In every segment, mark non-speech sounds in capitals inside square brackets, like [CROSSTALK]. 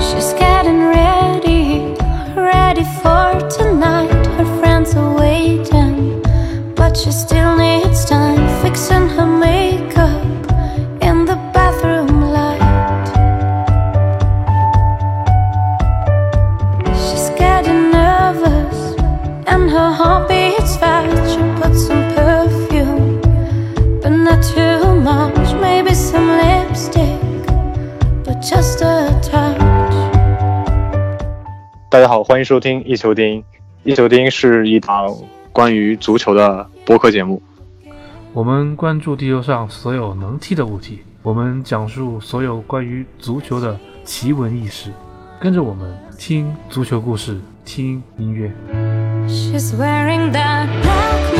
She's getting ready, ready for tonight. Her friends are waiting, but she still needs 欢迎收听一球电音。一球电音是一档关于足球的播客节目。我们关注地球上所有能踢的物体，我们讲述所有关于足球的奇闻异事。跟着我们听足球故事，听音乐。She's wearing that black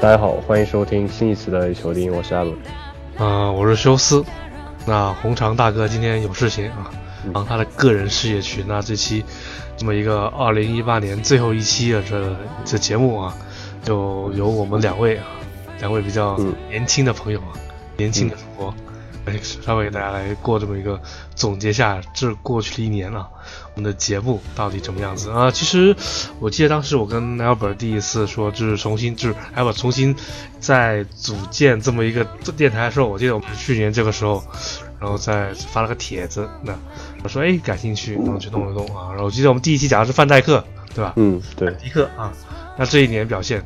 大家好，欢迎收听新一期的球丁，我是阿伦。啊、我是休斯。那红肠大哥今天有事情啊，忙他的个人事业去。那这期这么一个二零一八年最后一期的这这节目啊，就由我们两位啊，两位比较嗯年轻的朋友啊，年轻的主播，来稍微给大家来过这么一个总结下这过去的一年啊，我们的节目到底怎么样子啊？其实我记得当时我跟 Albert 第一次说，就是重新就是 Albert 重新再组建这么一个电台的时候，我记得我们去年这个时候，然后再发了个帖子，那我说哎感兴趣，然后去弄一弄啊，然后我记得我们第一期讲的是范戴克，对吧？嗯，对，迪克啊，那这一年表现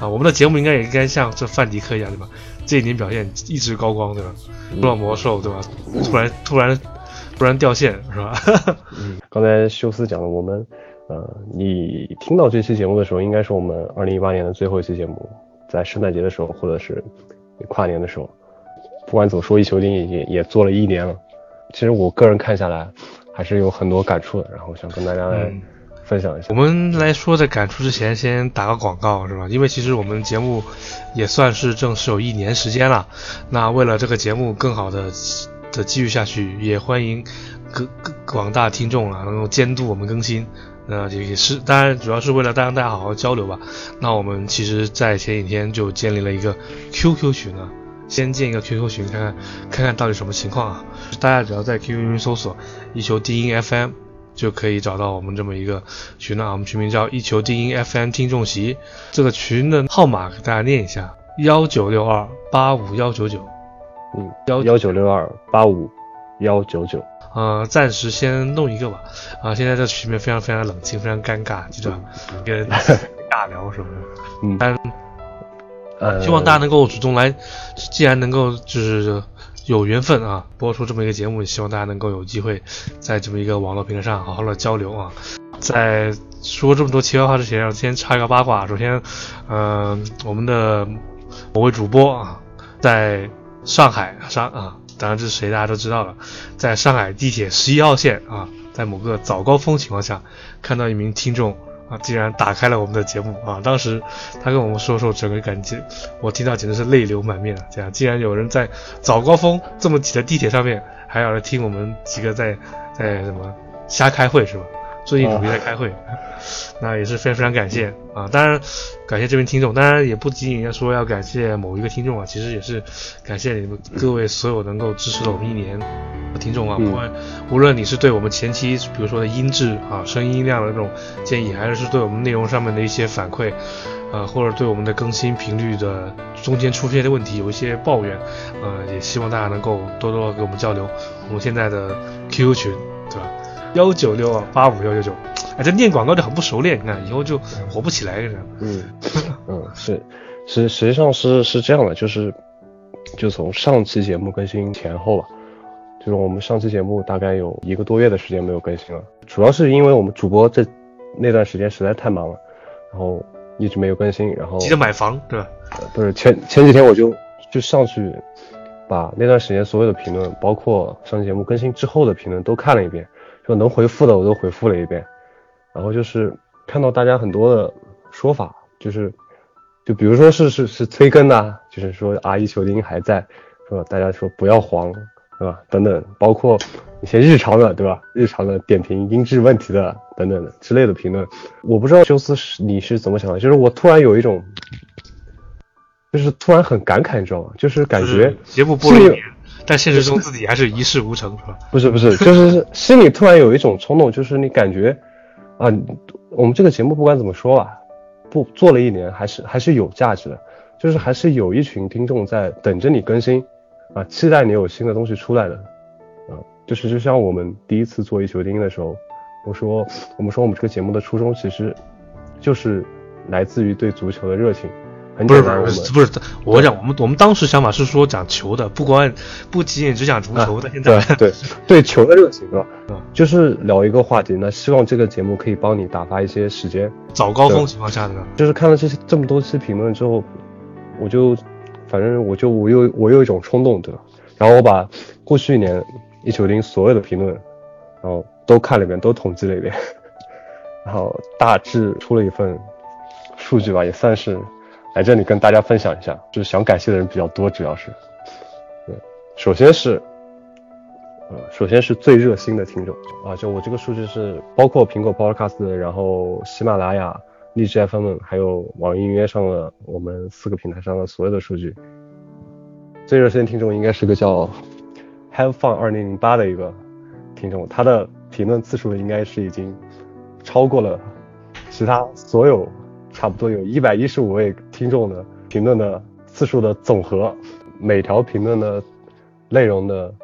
啊，我们的节目应该也应该像这范迪克一样，对吧？这一年表现一直高光，对吧？出了魔兽，对吧？突然突然突然掉线，是吧？[LAUGHS] 嗯，刚才休斯讲了，我们呃，你听到这期节目的时候，应该是我们二零一八年的最后一期节目，在圣诞节的时候，或者是跨年的时候。不管怎么说，一球丁也也也做了一年了。其实我个人看下来，还是有很多感触的，然后想跟大家来嗯分享一下。我们来说，在感触之前，先打个广告，是吧？因为其实我们节目也算是正式有一年时间了。那为了这个节目更好的的继续下去，也欢迎各各广大听众啊，能够监督我们更新。那也也是，当然主要是为了让大家好好交流吧。那我们其实，在前几天就建立了一个 QQ 群啊，先建一个 QQ 群，看看看看到底什么情况啊。大家只要在 QQ 群搜索“一球低音 FM”。就可以找到我们这么一个群了啊。我们群名叫“一球低音 FM 听众席”，这个群的号码给大家念一下：幺九六二八五幺九九。嗯，幺幺九六二八五幺九九。呃，暂时先弄一个吧。啊、现在这群里面非常非常冷清，非常尴尬，就这样跟 [LAUGHS] 尬聊什么的。嗯，但呃，希望大家能够主动来，既然能够就是有缘分啊，播出这么一个节目，也希望大家能够有机会在这么一个网络平台上好好的交流啊。在说这么多奇怪话之前，先插一个八卦。首先，嗯、我们的某位主播啊，在上海上啊，当然这是谁大家都知道了，在上海地铁十一号线啊，在某个早高峰情况下，看到一名听众啊，竟然打开了我们的节目啊！当时他跟我们说说，整个感觉我听到简直是泪流满面啊！这样，竟然有人在早高峰这么挤的地铁上面，还要来听我们几个在在什么瞎开会是吧？最近主力在开会，那也是非常非常感谢啊！当然感谢这名听众，当然也不仅仅要说要感谢某一个听众啊，其实也是感谢你们各位所有能够支持了我们一年的听众啊，嗯不管无论你是对我们前期比如说的音质啊、声音量的这种建议，还是对我们内容上面的一些反馈，呃，或者对我们的更新频率的中间出现的问题有一些抱怨，呃，也希望大家能够多多地跟我们交流。我们现在的 QQ 群，对吧？幺九六二八五幺九九，哎，这念广告就很不熟练，你看以后就火不起来这样。嗯 [LAUGHS] 嗯，是，实实际上是是这样的，就是就从上期节目更新前后吧，就是我们上期节目大概有一个多月的时间没有更新了，主要是因为我们主播这那段时间实在太忙了，然后一直没有更新，然后急着买房，对吧？呃不是前前几天我就就上去把那段时间所有的评论，包括上期节目更新之后的评论都看了一遍，就能回复的我都回复了一遍，然后就是看到大家很多的说法，就是就比如说是是是催更呐、就是说阿姨球丁还在，是吧？大家说不要黄，是吧？等等，包括一些日常的，对吧？日常的点评音质问题的等等的之类的评论。我不知道修斯是你是怎么想的，就是我突然有一种，就是突然很感慨，你知道吗？就是感觉节目播了一年，但现实中自己还是一事无成，是吧？不是不是，就是心里突然有一种冲动，就是你感觉啊，我们这个节目不管怎么说吧，不做了一年，还是还是有价值的，就是还是有一群听众在等着你更新啊，期待你有新的东西出来的。啊就是就像我们第一次做一球钉的时候，我说我们说我们这个节目的初衷其实就是来自于对足球的热情。很不是不是不是，我讲我们我们当时想法是说讲球的，不光不仅仅只讲足球的。现在对对 [LAUGHS] 对球的热情是吧？就是聊一个话题，那希望这个节目可以帮你打发一些时间。早高峰情况下的，就是看了这些这么多期评论之后，我就反正我就我有我有一种冲动，对吧？然后我把过去一年。一九零所有的评论，然后都看了一遍，都统计了一遍，[LAUGHS] 然后大致出了一份数据吧，也算是来这里跟大家分享一下。就是想感谢的人比较多，主要是，对，首先是，呃，首先是最热心的听众啊，就我这个数据是包括苹果 Podcast，然后喜马拉雅、荔枝 FM，还有网易云音乐上的我们四个平台上的所有的数据，最热心的听众应该是个叫。Have Fun 二零零八的一个听众，他的评论次数应该是已经超过了其他所有差不多有一百一十五位听众的评论的次数的总和。每条评论的内容的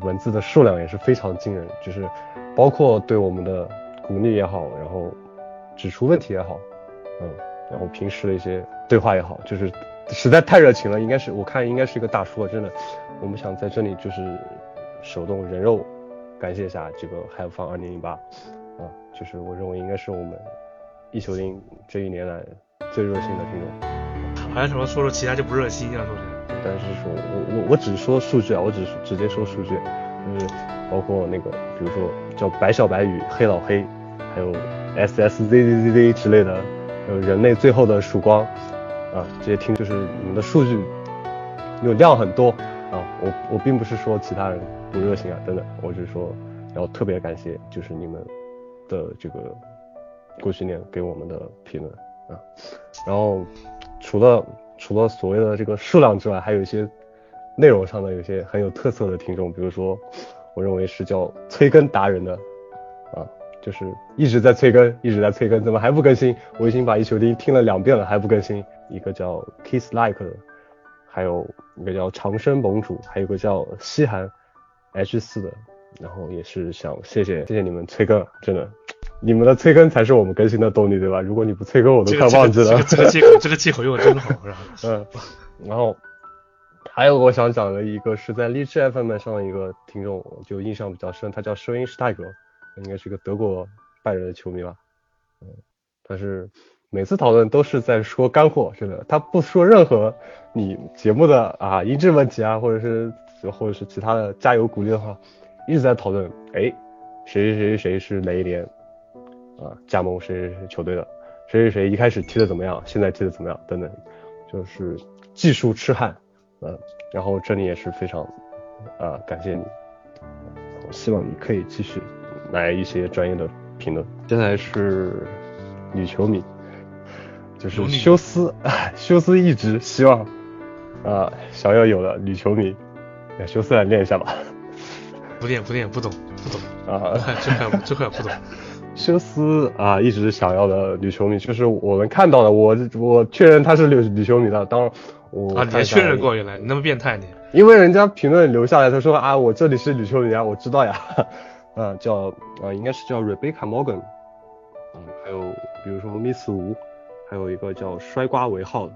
文字的数量也是非常惊人，就是包括对我们的鼓励也好，然后指出问题也好，嗯，然后平时的一些对话也好，就是实在太热情了，应该是我看应该是一个大叔，真的。我们想在这里就是手动人肉感谢一下这个 Have Fun 二零零八啊，就是我认为应该是我们一球钉这一年来最热心的听众。好像什么说说其他就不热心啊？说是？但是说我我我只说数据啊，我只直接说数据，就是包括那个比如说叫白小白与黑老黑，还有 S S Z Z Z Z 之类的，还有人类最后的曙光啊，这些听就是你们的数据有量很多。啊，我我并不是说其他人不热心啊，等等，我只是说要特别感谢，就是你们的这个过去年给我们的评论啊。然后除了除了所谓的这个数量之外，还有一些内容上的有些很有特色的听众，比如说我认为是叫催更达人的啊，就是一直在催更，一直在催更，怎么还不更新？我已经把一球钉听了两遍了，还不更新。一个叫 Kiss Like 的。还有一个叫长生盟主，还有个叫西寒 H 四的，然后也是想谢谢谢谢你们催更，真的，你们的催更才是我们更新的动力，对吧？如果你不催更，我都快忘记了。这个借口，这个借口用的真好？[LAUGHS] 嗯。然后还有我想讲的一个是在荔枝 FM 上的一个听众，就印象比较深，他叫收音师泰格，应该是个德国拜仁的球迷吧？嗯，他是。每次讨论都是在说干货，真的，他不说任何你节目的啊音质问题啊，或者是或者是其他的加油鼓励的话，一直在讨论，哎，谁谁谁谁是哪一年啊加盟谁谁谁球队的，谁谁谁一开始踢的怎么样，现在踢的怎么样等等，就是技术痴汉，嗯，然后这里也是非常啊感谢你，我希望你可以继续来一些专业的评论。现在是女球迷。就是休斯，[LAUGHS] 休斯一直希望啊，想要有的女球迷，让休斯来练一下吧。不练不练，不懂不懂啊，这块这块不懂。休斯啊，一直想要的女球迷，就是我们看到的，我我确认她是女女球迷的。当然我啊，你确认过原来你那么变态你？因为人家评论留下来，他说啊，我这里是女球迷啊，我知道呀。啊，[LAUGHS] 叫啊，应该是叫 Rebecca Morgan。嗯，还有比如说 Miss 吴。还有一个叫摔瓜为号的，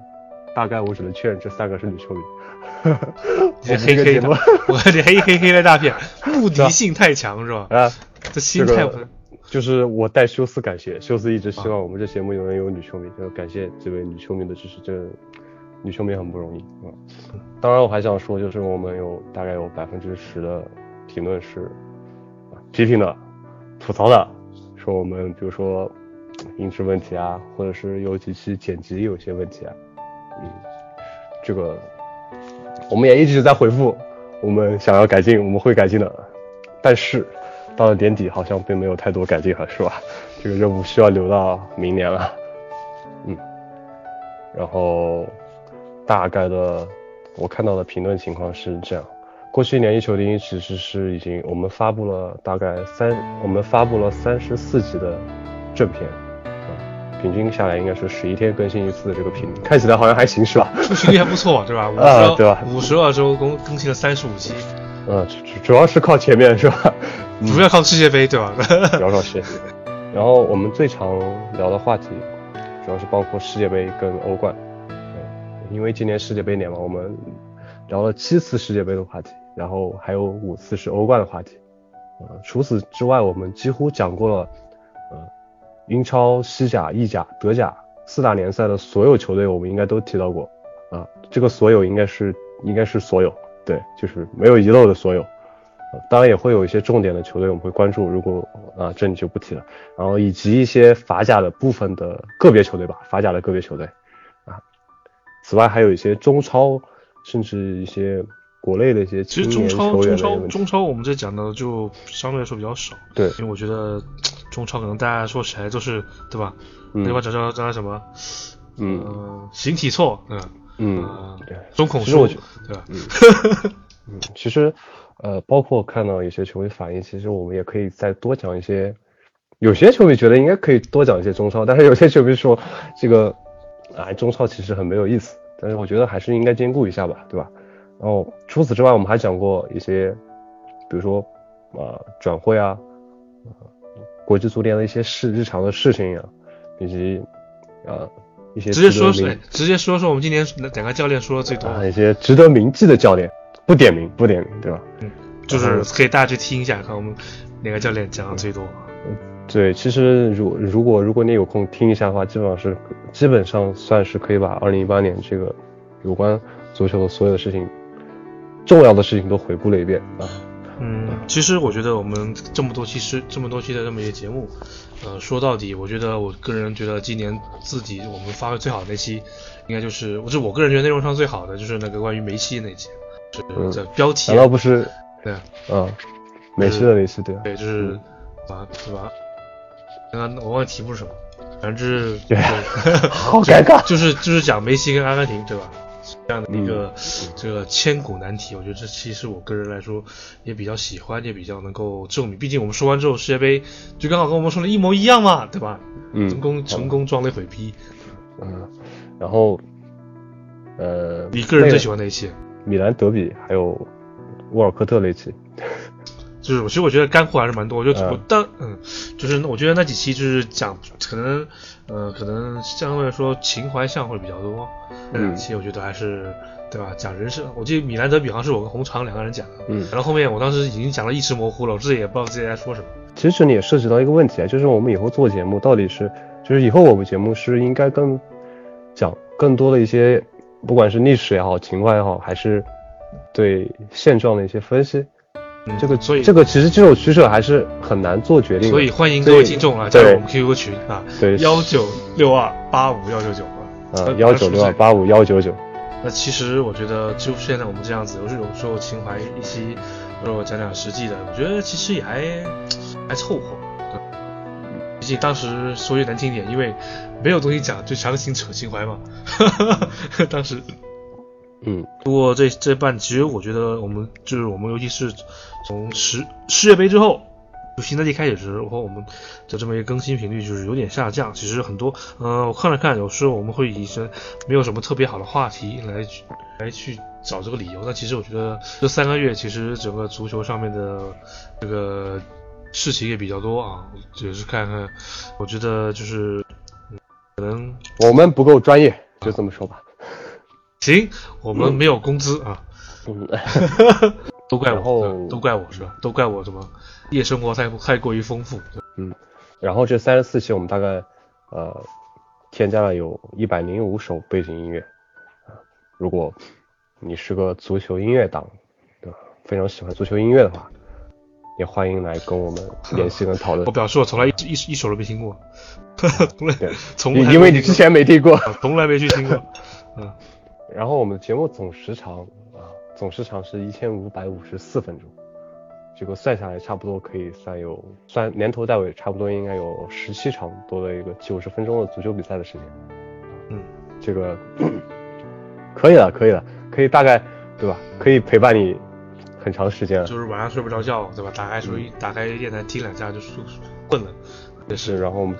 大概我只能确认这三个是女球迷。[LAUGHS] 这黑黑的，我这黑黑黑的大片，[LAUGHS] 目的性太强是吧？啊，这心态不就是我代休斯感谢，休斯一直希望我们这节目永远有女球迷，就感谢这位女球迷的支持，这女球迷很不容易啊。当然我还想说，就是我们有大概有百分之十的评论是批评的、吐槽的，说我们比如说。音质问题啊，或者是有几期剪辑有些问题啊，嗯，这个我们也一直在回复，我们想要改进，我们会改进的，但是到了年底好像并没有太多改进了，是吧？这个任务需要留到明年了。嗯，然后大概的我看到的评论情况是这样：过去一年一球零其实是已经我们发布了大概三，我们发布了三十四集的正片，啊，平均下来应该是十一天更新一次的这个频率，看起来好像还行是吧？[LAUGHS] 出勤率还不错，对吧？[LAUGHS] 啊，对吧？五十二周更更新了三十五期，嗯，主主要是靠前面是吧？主要靠世界杯对吧？主要靠世界杯。然后我们最常聊的话题，主要是包括世界杯跟欧冠，因为今年世界杯年嘛，我们聊了七次世界杯的话题，然后还有五次是欧冠的话题，呃，除此之外，我们几乎讲过了，呃，英超、西甲、意甲、德甲四大联赛的所有球队，我们应该都提到过，啊，这个所有应该是应该是所有，对，就是没有遗漏的所有。当然也会有一些重点的球队我们会关注，如果啊这里就不提了。然后以及一些法甲的部分的个别球队吧，法甲的个别球队啊。此外还有一些中超，甚至一些国内的一些其实中超中超中超我们这讲的就相对来说比较少，对，因为我觉得中超可能大家说起来都是对吧？对吧？叫叫叫什么？嗯，形体错，嗯嗯，中孔数，对吧？嗯，[LAUGHS] 其实。呃，包括看到有些球迷反映，其实我们也可以再多讲一些。有些球迷觉得应该可以多讲一些中超，但是有些球迷说这个啊中超其实很没有意思。但是我觉得还是应该兼顾一下吧，对吧？然后除此之外，我们还讲过一些，比如说啊转会啊，国际足联的一些事日常的事情呀，以及啊一些直接说说，直接说说我们今年哪个教练说的最多啊一些值得铭记的教练。不点名，不点名，对吧？嗯，就是可以大家去听一下，看我们哪个教练讲的最多。嗯，对，其实如如果如果你有空听一下的话，基本上是基本上算是可以把二零一八年这个有关足球的所有的事情，重要的事情都回顾了一遍啊。嗯，其实我觉得我们这么多期是这么多期的这么一个节目，呃，说到底，我觉得我个人觉得今年自己我们发挥最好的那期，应该就是我是我个人觉得内容上最好的就是那个关于梅西那期。是这标题，难道不是？对，嗯，梅西的梅西，对，对，就是啊，是吧？刚刚我忘记题目是什么，反正就是对，[LAUGHS] 好尴尬，[LAUGHS] 就是就是讲梅西跟阿根廷，对吧？这样的一个这个千古难题，我觉得这其实我个人来说也比较喜欢，也比较能够证明。毕竟我们说完之后，世界杯就刚好跟我们说的一模一样嘛，对吧？嗯，成功成功装了一回逼。嗯，然后呃，你个人最喜欢哪一期？米兰德比还有沃尔科特那期，就是其实我觉得干货还是蛮多。我就我当嗯，就是我觉得那几期就是讲可能呃可能相对来说情怀向会比较多。那两期我觉得还是对吧？讲人生，我记得米兰德比好像是我跟红肠两个人讲的。嗯。然后后面我当时已经讲的意识模糊了，我自己也不知道自己在说什么。其实这里也涉及到一个问题啊，就是我们以后做节目到底是就是以后我们节目是应该更讲更多的一些。不管是历史也好，情怀也好，还是对现状的一些分析，这个所以这个其实这种取舍还是很难做决定。所以欢迎各位听众啊加入我们 QQ 群啊，对幺九六二八五幺九九啊，幺九六二八五幺九九。那其实我觉得就现在我们这样子，有时候有时候情怀一些，有时候讲讲实际的，我觉得其实也还还凑合。当时说句难听点，因为没有东西讲，就强行扯情怀嘛。[LAUGHS] 当时，嗯，不过这这半，其实我觉得我们就是我们，尤其是从十世界杯之后，就新赛季开始时候，我们的这么一个更新频率就是有点下降。其实很多，嗯，我看了看，有时候我们会以一些没有什么特别好的话题来来去找这个理由。但其实我觉得这三个月，其实整个足球上面的这个。事情也比较多啊，也是看看，我觉得就是可能我们不够专业，就这么说吧。行，我们没有工资啊，嗯，[LAUGHS] 都怪我，都怪我是吧？都怪我什么？夜生活太太过于丰富。嗯，然后这三十四期我们大概呃添加了有一百零五首背景音乐啊，如果你是个足球音乐党，对吧？非常喜欢足球音乐的话。也欢迎来跟我们 [LAUGHS] 联系跟讨论。我表示我从来一一一首都没听过，[LAUGHS] 从来 [LAUGHS] 从因为你之前没听过，从来没去听过。嗯，然后我们的节目总时长啊，总时长是一千五百五十四分钟，这个算下来差不多可以算有算年头带尾，差不多应该有十七场多的一个九十分钟的足球比赛的时间。嗯，这个 [COUGHS] 可以了，可以了，可以大概对吧？可以陪伴你很长时间了。就是晚上睡不着觉，对吧？打开手机，打开电台听两下就睡困了。也是，然后我们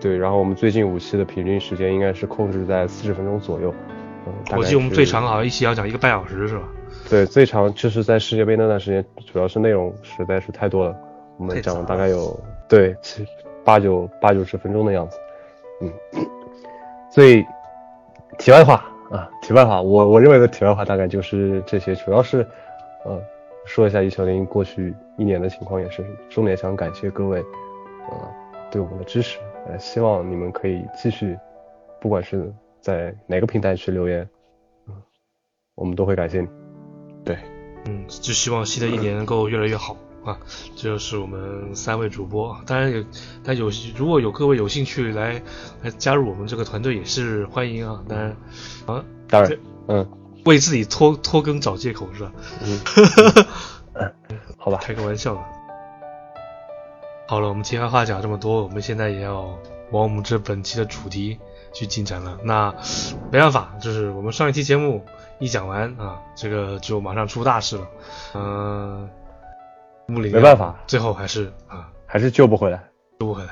对，然后我们最近五期的平均时间应该是控制在四十分钟左右。嗯，我记得我们最长好像一期要讲一个半小时，是吧？对，最长就是在世界杯那段时间，主要是内容实在是太多了，我们讲了大概有对七八九八九十分钟的样子。嗯，所以题外话啊，题外话，我我认为的题外话大概就是这些，主要是呃说一下一球零过去一年的情况，也是重点想感谢各位呃对我们的支持，呃希望你们可以继续，不管是在哪个平台去留言，嗯，我们都会感谢你。对，嗯，就希望新的一年能够越来越好啊！这就是我们三位主播，当然有，但有如果有各位有兴趣来来加入我们这个团队也是欢迎啊！当然啊，当然，嗯，为自己拖拖更找借口是吧？嗯，[LAUGHS] 好吧，开个玩笑的。好了，我们题外话讲这么多，我们现在也要往我们这本期的主题去进展了。那没办法，就是我们上一期节目。一讲完啊，这个就马上出大事了。嗯，穆里没办法，最后还是啊，还是救不回来，救不回来。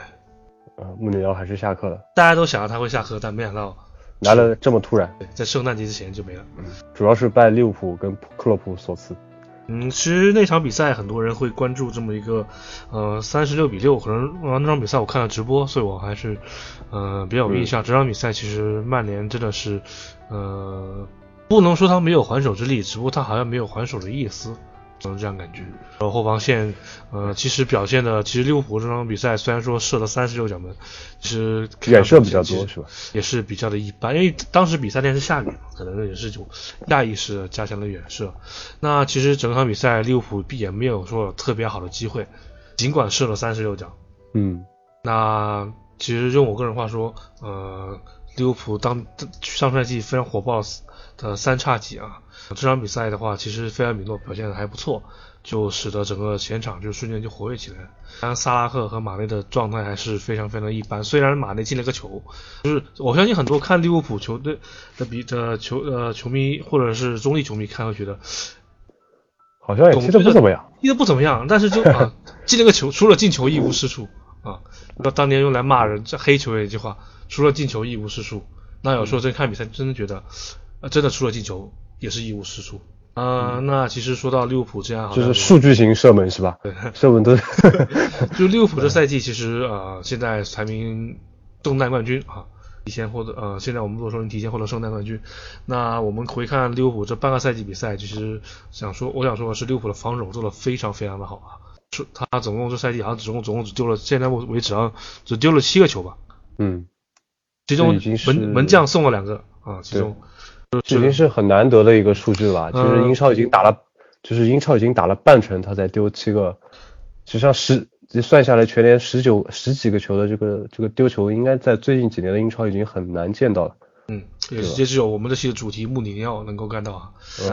啊，穆里尼奥还是下课了。大家都想到他会下课，但没想到来了这么突然。对，在圣诞节之前就没了。嗯，主要是拜利物浦跟克洛普所赐。嗯，其实那场比赛很多人会关注这么一个，呃，三十六比六，可能啊那场比赛我看了直播，所以我还是呃比较有印象。这场比赛其实曼联真的是，呃。不能说他没有还手之力，只不过他好像没有还手的意思，总是这样感觉。然后后防线，呃，其实表现的，其实利物浦这场比赛虽然说射了三十六脚门，其实远射比较多是吧？也是比较的一般，因为当时比赛天是下雨，可能也是就下意识加强了远射。那其实整场比赛利物浦也没有说特别好的机会，尽管射了三十六脚。嗯，那其实用我个人话说，呃，利物浦当上赛季非常火爆。的三叉戟啊，这场比赛的话，其实菲尔米诺表现的还不错，就使得整个前场就瞬间就活跃起来。当然，萨拉赫和马内的状态还是非常非常一般。虽然马内进了个球，就是我相信很多看利物浦球队的比的球呃球迷或者是中立球迷看会觉得，好像也踢得不怎么样，踢得不怎么样。但是就啊进了个球，除了进球一无是处啊。那当年用来骂人这黑球员一句话，除了进球一无是处。那有时候真看比赛，真的觉得。啊，真的出了进球也是一无是处啊。那其实说到利物浦这样，就是数据型射门是吧？对，[LAUGHS] 射门都 [LAUGHS] 就利物浦这赛季其实啊，现在排名圣诞冠军啊，提前获得呃，现在我们如果说你提前获得圣诞冠军，那我们回看利物浦这半个赛季比赛，其实想说，我想说的是利物浦的防守做的非常非常的好啊。是他总共这赛季好像总共总共只丢了，现在为止啊，只丢了七个球吧？嗯，其中门门将送了两个啊，其中。这已经是很难得的一个数据了。其实英超已经打了，就是英超已经打了半程，他才丢七个。实际上十算下来，全年十九十几个球的这个这个丢球，应该在最近几年的英超已经很难见到了。嗯，也也只有我们这期的主题穆里尼奥能够干到啊。[LAUGHS]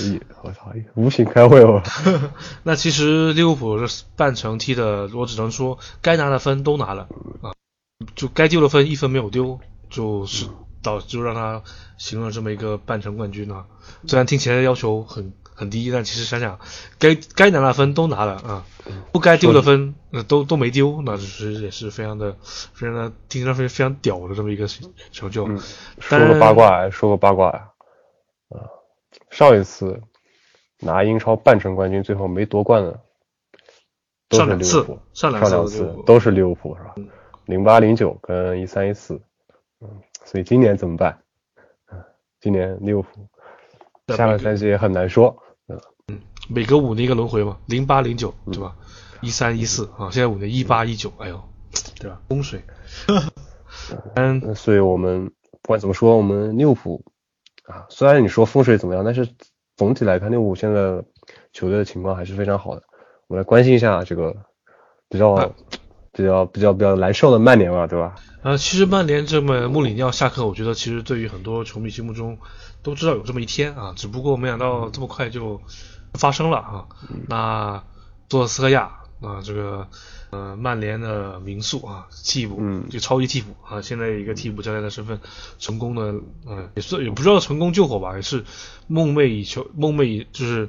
嗯，我操，无情开会哦。[LAUGHS] 那其实利物浦这半程踢的，我只能说该拿的分都拿了啊，就该丢的分一分没有丢，就是。导就让他形成了这么一个半程冠军呢。虽然听起来要求很很低，但其实想想，该该拿的分都拿了啊，不该丢的分那都都没丢，那就是也是非常的非常的听起来非非常屌的这么一个成就。说个八卦，说个八卦呀，啊，上一次拿英超半程冠军最后没夺冠的，都是利物浦，上两次都是利物浦是吧？零八零九跟一三一四，嗯。所以今年怎么办？嗯，今年利物浦下个赛季也很难说。嗯嗯，每隔五年一个轮回嘛，零八零九对吧？一三一四啊，现在五年一八一九，哎呦，对吧？风水。[LAUGHS] 嗯，所以我们不管怎么说，我们利物浦啊，虽然你说风水怎么样，但是总体来看，利物浦现在球队的情况还是非常好的。我们来关心一下这个比较比较比较比较难受的曼联吧，对吧？呃，其实曼联这么穆里尼奥下课，我觉得其实对于很多球迷心目中都知道有这么一天啊，只不过没想到这么快就发生了啊。那索斯克亚啊，这个呃曼联的名宿啊，替补，嗯就超级替补啊，现在一个替补教练的身份，成功的呃也算也不知道成功救火吧，也是梦寐以求，梦寐以就是。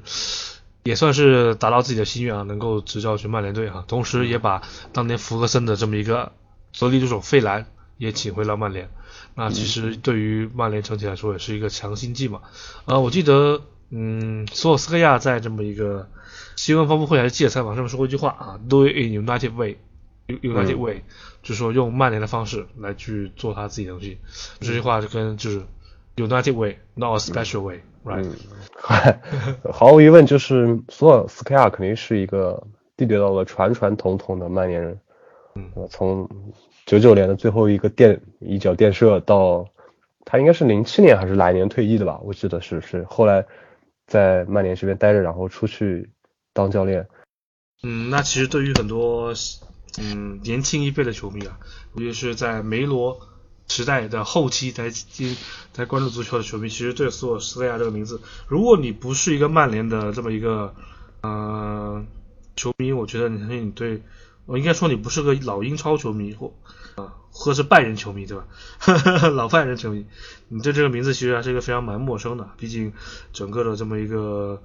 也算是达到自己的心愿啊，能够执教去曼联队啊，同时也把当年福格森的这么一个得力助手费兰也请回了曼联。那其实对于曼联整体来说也是一个强心剂嘛。呃，我记得，嗯，索尔斯克亚在这么一个新闻发布会还是记者采访上面说过一句话啊，Do it in United way，United 嗯 way，就是说用曼联的方式来去做他自己的东西。这句话就跟就是 United way，not a special way，right？嗯，[LAUGHS] 毫无疑问，就是索尔斯克亚肯定是一个地地道道的传传统统的曼联人。嗯呃，从九九年的最后一个垫一脚垫射到他应该是零七年还是哪一年退役的吧？我记得是是后来在曼联这边待着，然后出去当教练。嗯，那其实对于很多嗯年轻一辈的球迷啊，尤其是在梅罗时代的后期才进才关注足球的球迷，其实对索尔斯维亚这个名字，如果你不是一个曼联的这么一个呃球迷，我觉得你你对我应该说你不是个老英超球迷或啊或是拜仁球迷对吧？[LAUGHS] 老拜仁球迷，你对这个名字其实还是一个非常蛮陌生的，毕竟整个的这么一个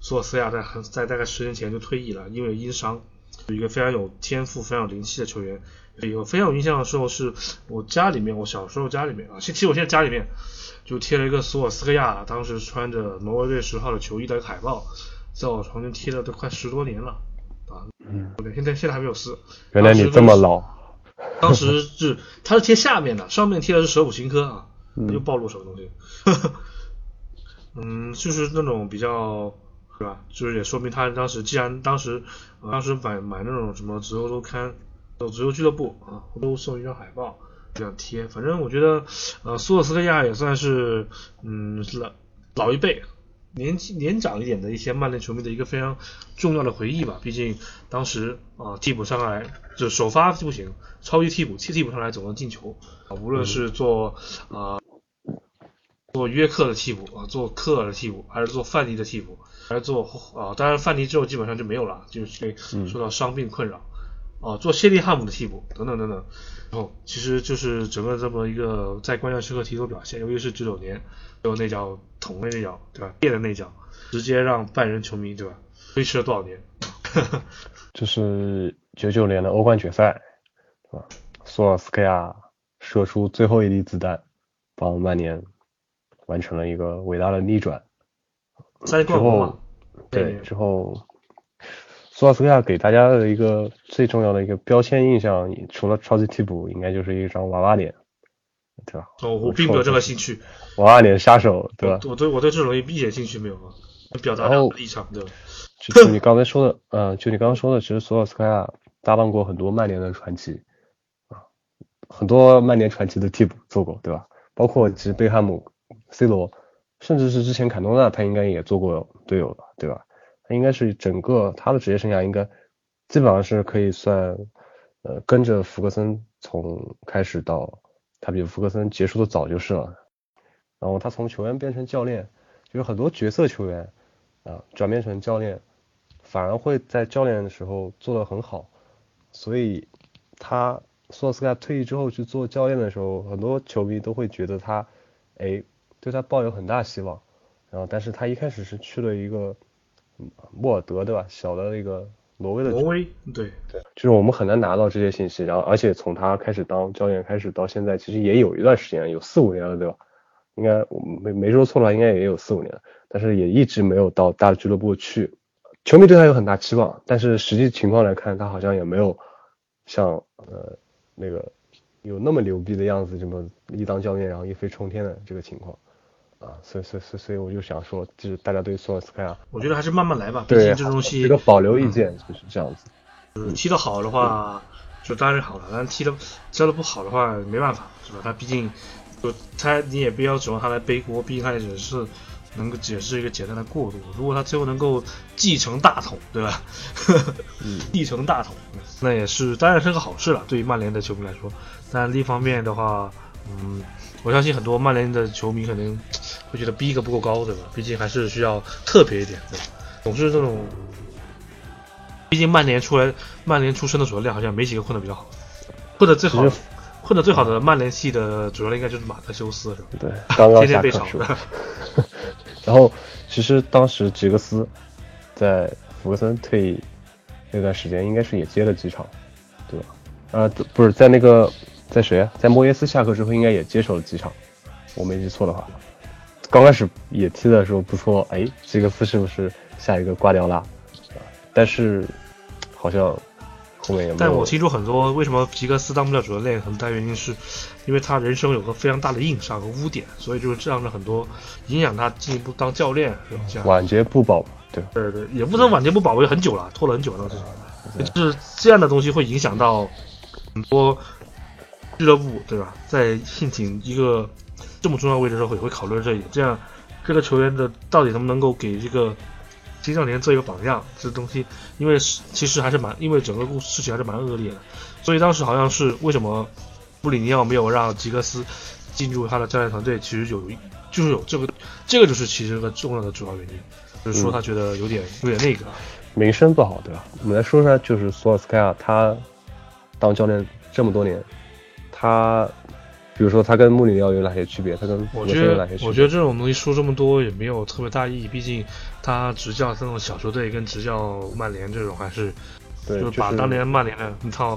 索尔斯克亚在在大概十年前就退役了，因为因伤。有一个非常有天赋、非常有灵气的球员。有非常有印象的时候，是我家里面，我小时候家里面啊，其实我现在家里面就贴了一个索尔斯克亚当时穿着挪威队十号的球衣的海报，在我床前贴了都快十多年了啊。嗯，现在现在还没有撕。原来你这么老。当时是他是贴下面的，上面贴的是舍甫琴科啊，嗯又暴露什么东西？[LAUGHS] 嗯，就是那种比较。对吧？就是也说明他当时既然当时，呃、当时买买那种什么足球周刊、足球俱乐部啊，都送一张海报这样贴。反正我觉得，呃，索尔斯克亚也算是嗯老老一辈、年纪年长一点的一些曼联球迷的一个非常重要的回忆吧。毕竟当时啊替补上来就首发不行，超级替补替替补上来总能进球啊，无论是做啊。做约克的替补啊，做科尔的替补，还是做范尼的替补，还是做啊，当然范尼之后基本上就没有了，就是被受到伤病困扰啊，做谢利汉姆的替补等等等等，然后其实就是整个这么一个在关键时刻提出表现，尤其是九九年，有那脚捅的那脚，对吧？变的那脚，直接让拜仁球迷对吧？推迟了多少年？[LAUGHS] 就是九九年的欧冠决赛，对吧？索尔斯克亚射出最后一粒子弹，帮曼联。完成了一个伟大的逆转，之后，对之后，索尔斯克亚给大家的一个最重要的一个标签印象，除了超级替补，应该就是一张娃娃脸，对吧？哦，我并没有这个兴趣。娃娃脸杀手，对吧？我对我对这种一点兴趣没有啊，表达立场，对吧？就你刚才说的，嗯、呃，就你刚刚说的，其实索尔斯克亚搭档过很多曼联的传奇啊，很多曼联传奇的替补做过，对吧？包括其实贝汉姆。C 罗，甚至是之前坎多纳，他应该也做过队友吧，对吧？他应该是整个他的职业生涯应该基本上是可以算，呃，跟着福格森从开始到他比福格森结束的早就是了。然后他从球员变成教练，就是很多角色球员啊转变成教练，反而会在教练的时候做得很好。所以他索尔斯克退役之后去做教练的时候，很多球迷都会觉得他，哎。对他抱有很大希望，然后但是他一开始是去了一个莫尔德对吧？小的那个挪威的。挪威对对，就是我们很难拿到这些信息，然后而且从他开始当教练开始到现在，其实也有一段时间，有四五年了对吧？应该我没没说错了，应该也有四五年了，但是也一直没有到大俱乐部去。球迷对他有很大期望，但是实际情况来看，他好像也没有像呃那个有那么牛逼的样子，这么一当教练然后一飞冲天的这个情况。啊，所以所以所以所以我就想说，就是大家对索尔斯克亚，我觉得还是慢慢来吧，毕对竟这东西这个保留意见就是这样子。嗯，踢得好的话就当然好了，但踢得踢得不好的话没办法，是吧？他毕竟就他你也不要指望他来背锅，毕竟他也只是能够只是一个简单的过渡。如果他最后能够继承大统，对吧？嗯 [LAUGHS] 继承大统，那也是当然是个好事了，对于曼联的球迷来说。但另一方面的话，嗯。我相信很多曼联的球迷可能会觉得逼格不够高，对吧？毕竟还是需要特别一点，对吧？总是这种，毕竟曼联出来，曼联出身的主教练好像没几个混的比较好，混的最好混的最好的曼联系的主教练应该就是马特修斯是吧？对，刚刚天天被炒下课是吧？[LAUGHS] 然后其实当时吉格斯在福格森退役那段时间，应该是也接了几场，对吧？啊，不是在那个在谁啊？在莫耶斯下课之后，应该也接手了几场，我没记错的话。刚开始也踢的时候不错，哎，吉格斯是不是下一个瓜迪奥拉？啊但是好像后面也没有。但我听说很多为什么吉格斯当不了主教练，很大原因是因为他人生有个非常大的硬伤和污点，所以就是这样的很多影响他进一步当教练？这样晚节不保，对吧？对对，也不能晚节不保，我也很久了，拖了很久了，是就是这样的东西会影响到很多俱乐部，对吧？在聘请一个这么重要位置的时候，也会考虑这一点。这样，这个球员的到底能不能够给这个青少年做一个榜样，这东西，因为是其实还是蛮，因为整个故事情还是蛮恶劣的，所以当时好像是为什么布里尼奥没有让吉格斯进入他的教练团队，其实有就是有这个，这个就是其实个重要的主要原因，就是说他觉得有点有点那个。名声不好，对吧？我们来说说，就是索尔斯克亚，他当教练这么多年，他比如说他跟穆里尼奥有哪些区别？他跟我觉得？我觉得这种东西说这么多也没有特别大意义，毕竟他执教这种小球队跟执教曼联这种还是，对，就是把当年曼联的那套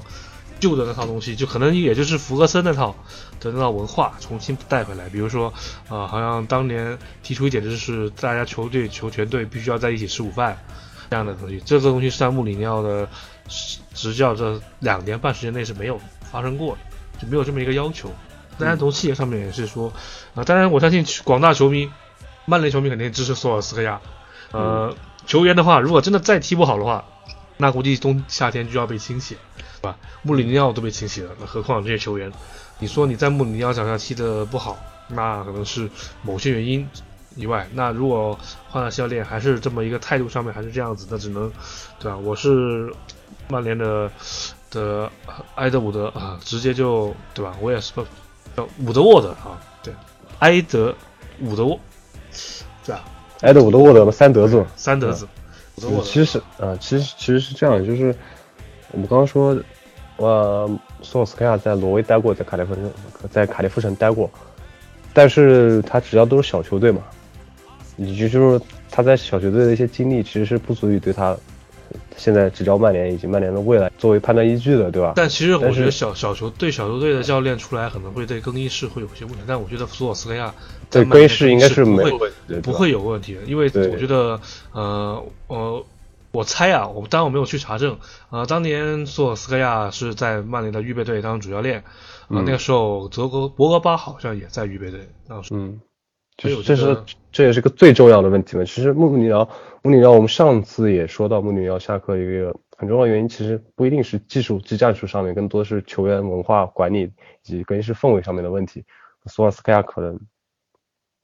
旧的那套东西，就可能也就是福格森那套的那套文化重新带回来。比如说，呃，好像当年提出一点就是大家球队球全队必须要在一起吃午饭这样的东西，这个东西是在穆里尼奥的执教这两年半时间内是没有发生过的，就没有这么一个要求。当然，从细节上面也是说，啊、当然我相信广大球迷，曼联球迷肯定支持索尔斯克亚。呃，球员的话，如果真的再踢不好的话，那估计冬夏天就要被清洗，对吧？穆里尼奥都被清洗了，那何况这些球员？你说你在穆里尼奥脚下踢得不好，那可能是某些原因以外。那如果换了教练，还是这么一个态度上面还是这样子，那只能，对吧？我是曼联的的埃德伍德啊，直接就对吧？我也是叫伍德沃德啊，对，埃德伍德沃，对吧？埃德伍德沃德嘛，三德子嘛。三德子，伍德沃德。其实是啊、其实其实是这样，就是我们刚刚说，呃，索尔斯克亚在挪威待过，在卡利夫城，在卡利夫城待过，但是他只要都是小球队嘛，也就是说他在小球队的一些经历，其实是不足以对他现在只招曼联以及曼联的未来作为判断依据的，对吧？但其实我觉得小小球队小球队的教练出来可能会对更衣室会有些问题，但我觉得索尔斯克亚对在更衣室应该是不会没有问题的对吧不会有问题的，因为我觉得呃呃。我猜啊，我当然我没有去查证，呃，当年索尔斯克亚是在曼联的预备队当主教练，啊、嗯那个时候泽格博格巴好像也在预备队，当时，嗯，所以这这我觉得是这也是个最重要的问题嘛。其实穆里尼奥，穆里尼奥，我们上次也说到穆里尼奥下课一个很重要的原因，其实不一定是技术技战术上面，更多是球员文化管理以及更衣室氛围上面的问题。索尔斯克亚可能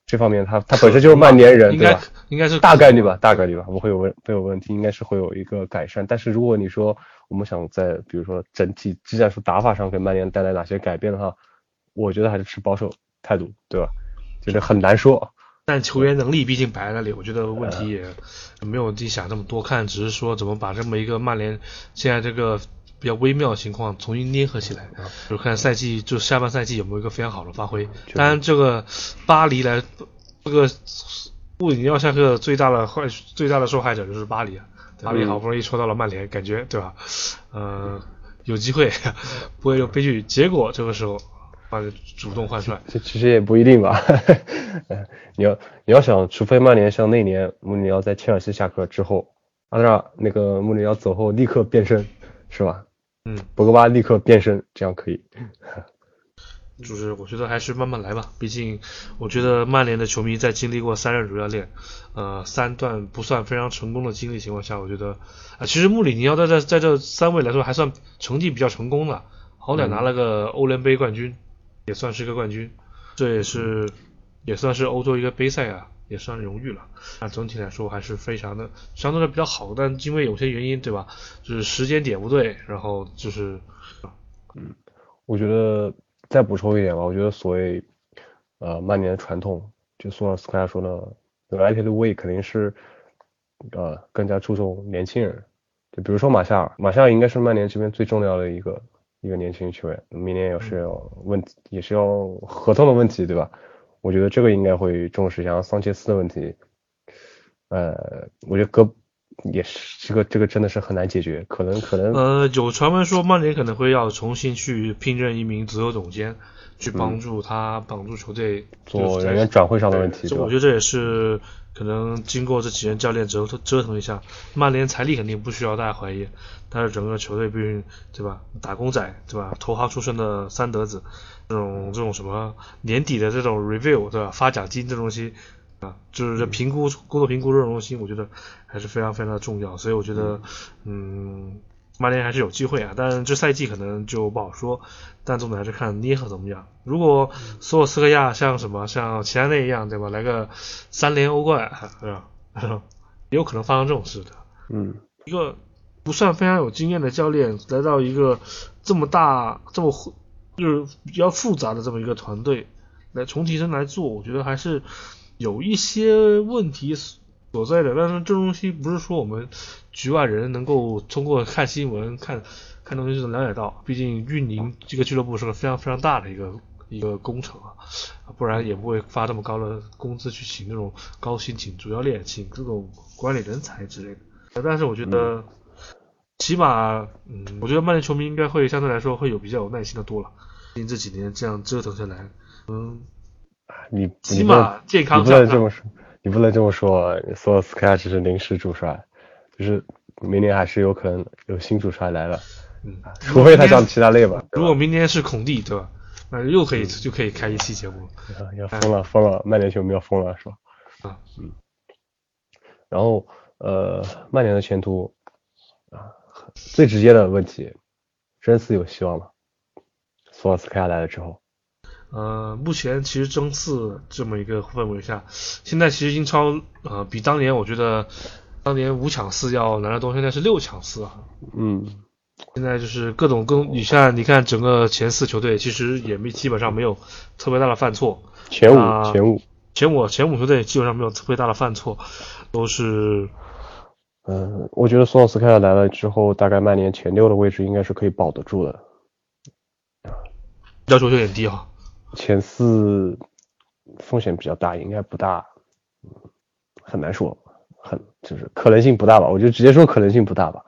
这方面他他本身就是曼联人，应该对吧？应该是大概率吧，大概率吧，不会有问会有问题，应该是会有一个改善。但是如果你说我们想在比如说整体技战术打法上给曼联带来哪些改变的话，我觉得还是持保守态度，对吧？就是很难说。但球员能力毕竟摆在那里，我觉得问题也没有你想这么多看，只是说怎么把这么一个曼联现在这个比较微妙的情况重新捏合起来，就看赛季就下半赛季有没有一个非常好的发挥。当然，这个巴黎来这个布里尼奥下课最大的坏最大的受害者就是巴黎啊，巴黎好不容易抽到了曼联，感觉对吧？呃，有机会 [LAUGHS] 不会有悲剧，结果这个时候把主动换帅。这其实也不一定吧。呃 [LAUGHS] 你要你要想，除非曼联像那年穆里尼奥在切尔西下课之后，阿扎那个穆里尼奥走后立刻变身，是吧？嗯，博格巴立刻变身，这样可以。[LAUGHS] 就是我觉得还是慢慢来吧，毕竟我觉得曼联的球迷在经历过三任主教练，呃，三段不算非常成功的经历情况下，我觉得啊、其实穆里尼奥在在在这三位来说还算成绩比较成功的，好歹拿了个欧联杯冠军，也算是一个冠军，这也是也算是欧洲一个杯赛啊，也算荣誉了。那总体来说还是非常的相对的比较好，但因为有些原因，对吧？就是时间点不对，然后就是嗯我觉得再补充一点吧，我觉得所谓呃曼联的传统，就索尔斯克亚说的 United Way 肯定是呃更加注重年轻人，就比如说马夏尔，马夏尔应该是曼联这边最重要的一个一个年轻球员，明年也是要问题，也是要合同的问题，对吧？我觉得这个应该会重视，像桑切斯的问题，呃，我觉得戈也是这个这个真的是很难解决，可能可能呃，有传闻说曼联可能会要重新去聘任一名足球总监，去帮助他帮助球队嗯做人员转会上的问题，这我觉？得这也是可能经过这几任教练折腾折腾一下，曼联财力肯定不需要大家怀疑，但是整个球队毕竟对吧，打工仔对吧，投行出身的三德子，这种这种什么年底的这种 review 对吧，发奖金这东西啊，就是这评估工作评估这种东西，我觉得还是非常非常的重要，所以我觉得嗯。曼联还是有机会啊，但这赛季可能就不好说。但总的还是看捏合怎么样。如果索尔斯克亚像什么像齐达内一样，对吧？来个三连欧冠，对吧？也 [LAUGHS] 有可能发生这种事的。嗯一个不算非常有经验的教练来到一个这么大、这么就是比较复杂的这么一个团队来重提升来做，我觉得还是有一些问题所在的。但是这东西不是说我们局外人能够通过看新闻、看看东西就能了解到。毕竟运营这个俱乐部是个非常非常大的一个一个工程啊，不然也不会发这么高的工资去请那种高薪请主教练、请这种管理人才之类的。但是我觉得，起码，嗯，我觉得曼联球迷应该会相对来说会有比较有耐心的多了。毕竟这几年这样折腾下来，嗯，你起码健康上这么说，你不能这么说。索尔斯克亚只是临时主帅，就是明年还是有可能有新主帅来了，嗯，除非他像齐达内吧。如果明年是孔蒂，对吧？那又可以就可以开一期节目要疯了疯了，曼联球迷要疯了是吧？啊，嗯。然后呃，曼联的前途啊，最直接的问题，真斯有希望吗？索尔斯克亚来了之后，呃，目前其实争四这么一个氛围下，现在其实英超呃比当年我觉得当年五抢四要难得多，现在是六抢四啊。嗯，现在就是各种各，你看你看整个前四球队其实也没基本上没有特别大的犯错，前五、啊前五，前五前五球队基本上没有特别大的犯错，都是嗯，我觉得索尔斯克亚来了之后，大概曼联前六的位置应该是可以保得住的。要求有点低啊。前四风险比较大，应该不大，嗯，很难说，很就是可能性不大吧，我就直接说可能性不大吧，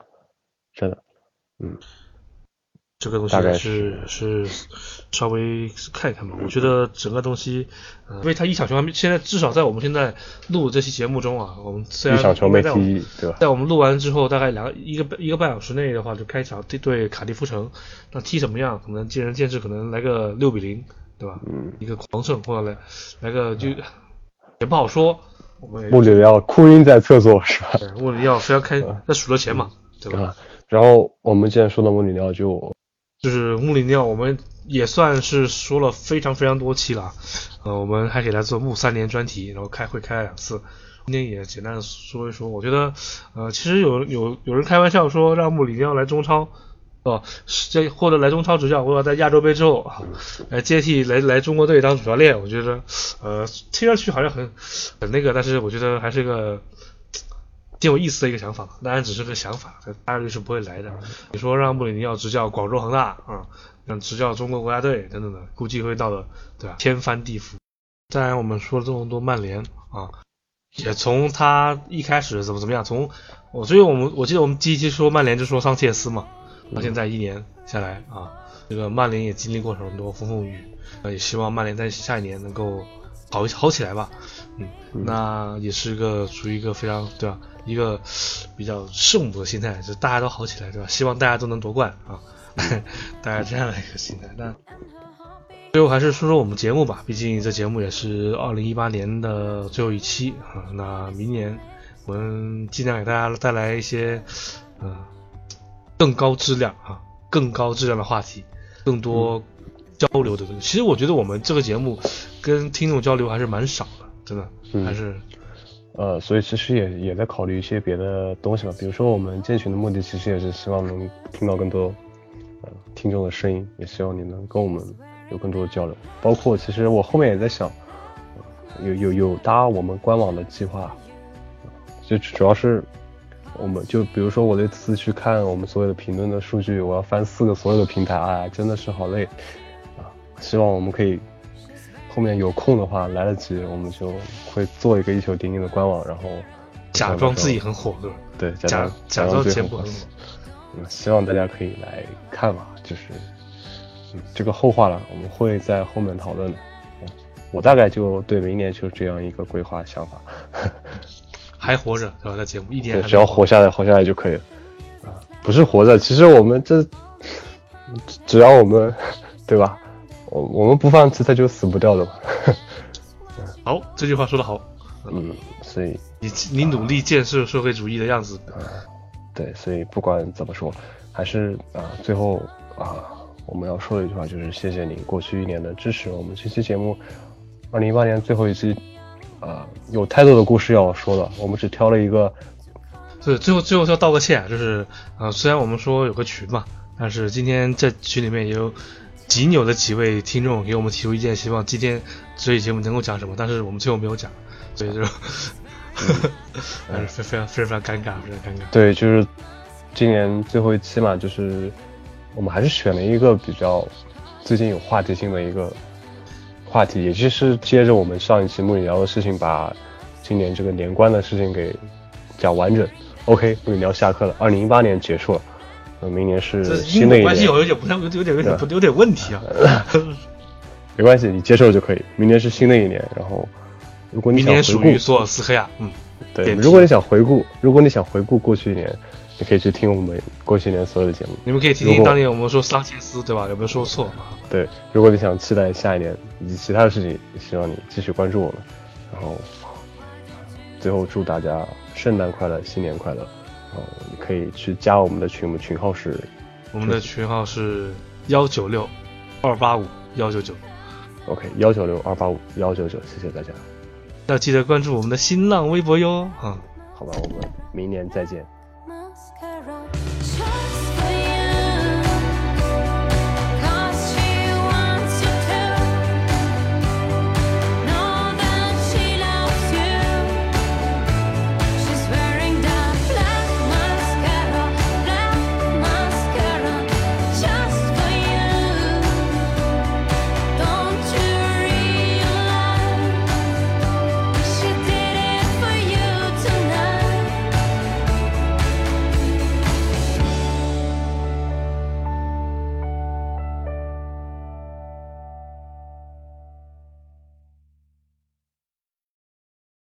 真的，嗯，这个东西大概还是是稍微看一看吧。我觉得整个东西，呃，因为他一场球还没，现在至少在我们现在录这期节目中啊，我们虽然一场球没踢，对吧？在我们录完之后，大概两个一个一个半小时内的话，就开场对对卡迪夫城，那踢怎么样？可能见仁见智，可能来个六比零，对吧？嗯，一个狂胜，或者来来个就也不好说。我们穆里尼奥哭晕在厕所是吧？对穆里尼奥非要开，那数了钱嘛，对吧？啊，然后我们既然说到穆里尼奥，就就是穆里尼奥，我们也算是说了非常非常多期了，呃，我们还给他做穆三连专题，然后开会开了两次，今天也简单的说一说。我觉得，呃，其实有有有人开玩笑说让穆里尼奥来中超，哦，这或者来中超执教，或者在亚洲杯之后啊，来接替来来中国队当主教练，我觉得，呃，听上去好像很很那个，但是我觉得还是个。挺有意思的一个想法，当然只是个想法，大概率是不会来的。你说让穆里尼奥执教广州恒大啊，让执教中国国家队等等的，估计会闹得对吧天翻地覆。当然，我们说了这么多曼联啊，也从他一开始怎么怎么样，从我所以我们我记得我们第一期说曼联就说桑切斯嘛，到现在一年下来啊，这个曼联也经历过很多风风雨雨，呃，也希望曼联在下一年能够好好起来吧。嗯，那也是个处于一个非常对吧，一个比较圣母的心态，就是大家都好起来对吧？希望大家都能夺冠啊，[LAUGHS] 大家这样的一个心态。那最后还是说说我们节目吧，毕竟这节目也是二零一八年的最后一期啊。那明年我们尽量给大家带来一些嗯、呃更高质量啊、更高质量的话题，更多交流的东西。其实我觉得我们这个节目跟听众交流还是蛮少的，真的嗯还是呃，所以其实也也在考虑一些别的东西吧，比如说我们建群的目的其实也是希望能听到更多呃听众的声音，也希望你能跟我们有更多的交流。包括其实我后面也在想，呃有有有搭我们官网的计划，呃就主要是我们就比如说我这次去看我们所有的评论的数据，我要翻四个所有的平台，哎，真的是好累啊！希望我们可以后面有空的话来得及，我们就会做一个一球钉钉的官网，然后假装自己很火，对吧？对，假装假装节目很火。嗯，希望大家可以来看吧，就是嗯这个后话了，我们会在后面讨论的。我大概就对明年就是这样一个规划想法。还活着对吧？在节目一点对，只要活下来，活下来就可以了。啊，不是活着，其实我们这只要我们对吧？我我们不放弃，他就死不掉的嘛。[LAUGHS] 好，这句话说得好。嗯，所以你你努力建设社会主义的样子。对，所以不管怎么说，还是啊，最后啊，我们要说的一句话就是谢谢你过去一年的支持。我们这期节目，二零一八年最后一期，啊，有太多的故事要说了，我们只挑了一个。对，最后最后要道个歉，就是呃，虽然我们说有个群嘛，但是今天在群里面也有仅有的几位听众给我们提出意见，希望今天这期节目能够讲什么，但是我们最后没有讲，所以就。还是非非常非常尴尬，非常尴尬。对，就是今年最后一期嘛，就是我们还是选了一个比较最近有话题性的一个话题，也就是接着我们上一期木里聊的事情，把今年这个年关的事情给讲完整。OK，木里聊下课了，二零一八年结束了，呃，明年是新的一年。关系有有点不太有点有点有点有点问题啊。[LAUGHS] 没关系，你接受就可以。明年是新的一年，然后。如果你想回顾索尔斯克亚，嗯，对，如果你想回顾，如果你想回顾过去一年，你可以去听我们过去年所有的节目。你们可以听听当年我们说桑切斯，对吧？有没有说错？对，如果你想期待下一年以及其他的事情，希望你继续关注我们。然后，最后祝大家圣诞快乐，新年快乐。然后你可以去加我们的群，我们群号是，我们的群号是幺九六二八五幺九九。OK，幺九六二八五幺九九，谢谢大家。要记得关注我们的新浪微博哟，啊，好吧，我们明年再见。